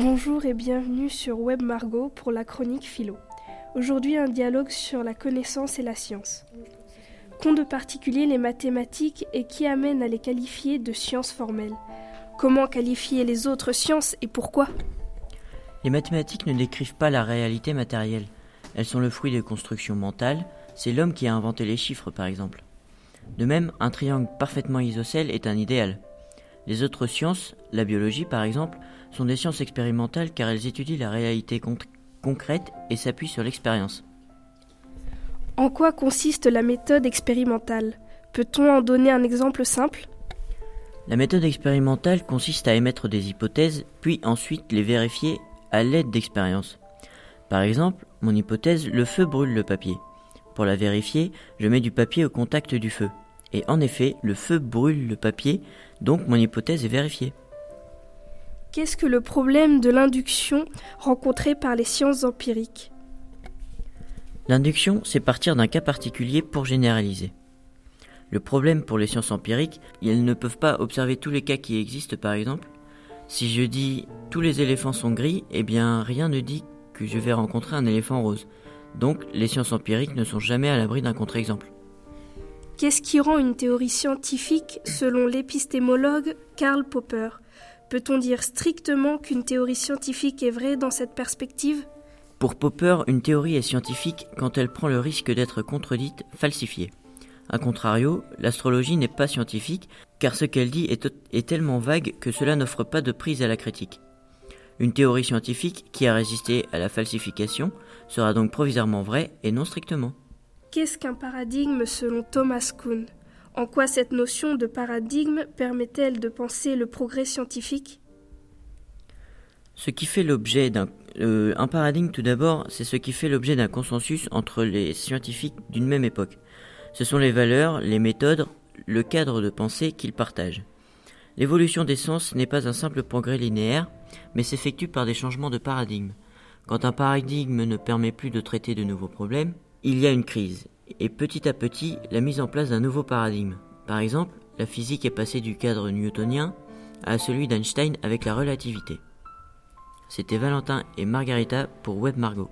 Bonjour et bienvenue sur Web Margot pour la chronique philo. Aujourd'hui un dialogue sur la connaissance et la science. Qu'ont de particulier les mathématiques et qui amène à les qualifier de sciences formelles? Comment qualifier les autres sciences et pourquoi? Les mathématiques ne décrivent pas la réalité matérielle. Elles sont le fruit de constructions mentales. C'est l'homme qui a inventé les chiffres par exemple. De même, un triangle parfaitement isocèle est un idéal. Les autres sciences, la biologie par exemple, sont des sciences expérimentales car elles étudient la réalité concrète et s'appuient sur l'expérience. En quoi consiste la méthode expérimentale? Peut-on en donner un exemple simple? La méthode expérimentale consiste à émettre des hypothèses, puis ensuite les vérifier à l'aide d'expériences. Par exemple, mon hypothèse, le feu brûle le papier. Pour la vérifier, je mets du papier au contact du feu. Et en effet, le feu brûle le papier, donc mon hypothèse est vérifiée. Qu'est-ce que le problème de l'induction rencontré par les sciences empiriques? L'induction, c'est partir d'un cas particulier pour généraliser. Le problème pour les sciences empiriques, elles ne peuvent pas observer tous les cas qui existent par exemple. Si je dis tous les éléphants sont gris, eh bien rien ne dit que je vais rencontrer un éléphant rose. Donc les sciences empiriques ne sont jamais à l'abri d'un contre-exemple. Qu'est-ce qui rend une théorie scientifique selon l'épistémologue Karl Popper? Peut-on dire strictement qu'une théorie scientifique est vraie dans cette perspective? Pour Popper, une théorie est scientifique quand elle prend le risque d'être contredite, falsifiée. A contrario, l'astrologie n'est pas scientifique car ce qu'elle dit est, tellement vague que cela n'offre pas de prise à la critique. Une théorie scientifique qui a résisté à la falsification sera donc provisoirement vraie et non strictement. Qu'est-ce qu'un paradigme selon Thomas Kuhn? En quoi cette notion de paradigme permet-elle de penser le progrès scientifique? Ce qui fait l'objet d'un euh, un paradigme tout d'abord, c'est ce qui fait l'objet d'un consensus entre les scientifiques d'une même époque. Ce sont les valeurs, les méthodes, le cadre de pensée qu'ils partagent. L'évolution des sens n'est pas un simple progrès linéaire, mais s'effectue par des changements de paradigme. Quand un paradigme ne permet plus de traiter de nouveaux problèmes, il y a une crise, et petit à petit la mise en place d'un nouveau paradigme. Par exemple, la physique est passée du cadre newtonien à celui d'Einstein avec la relativité. C'était Valentin et Margarita pour Web Margot.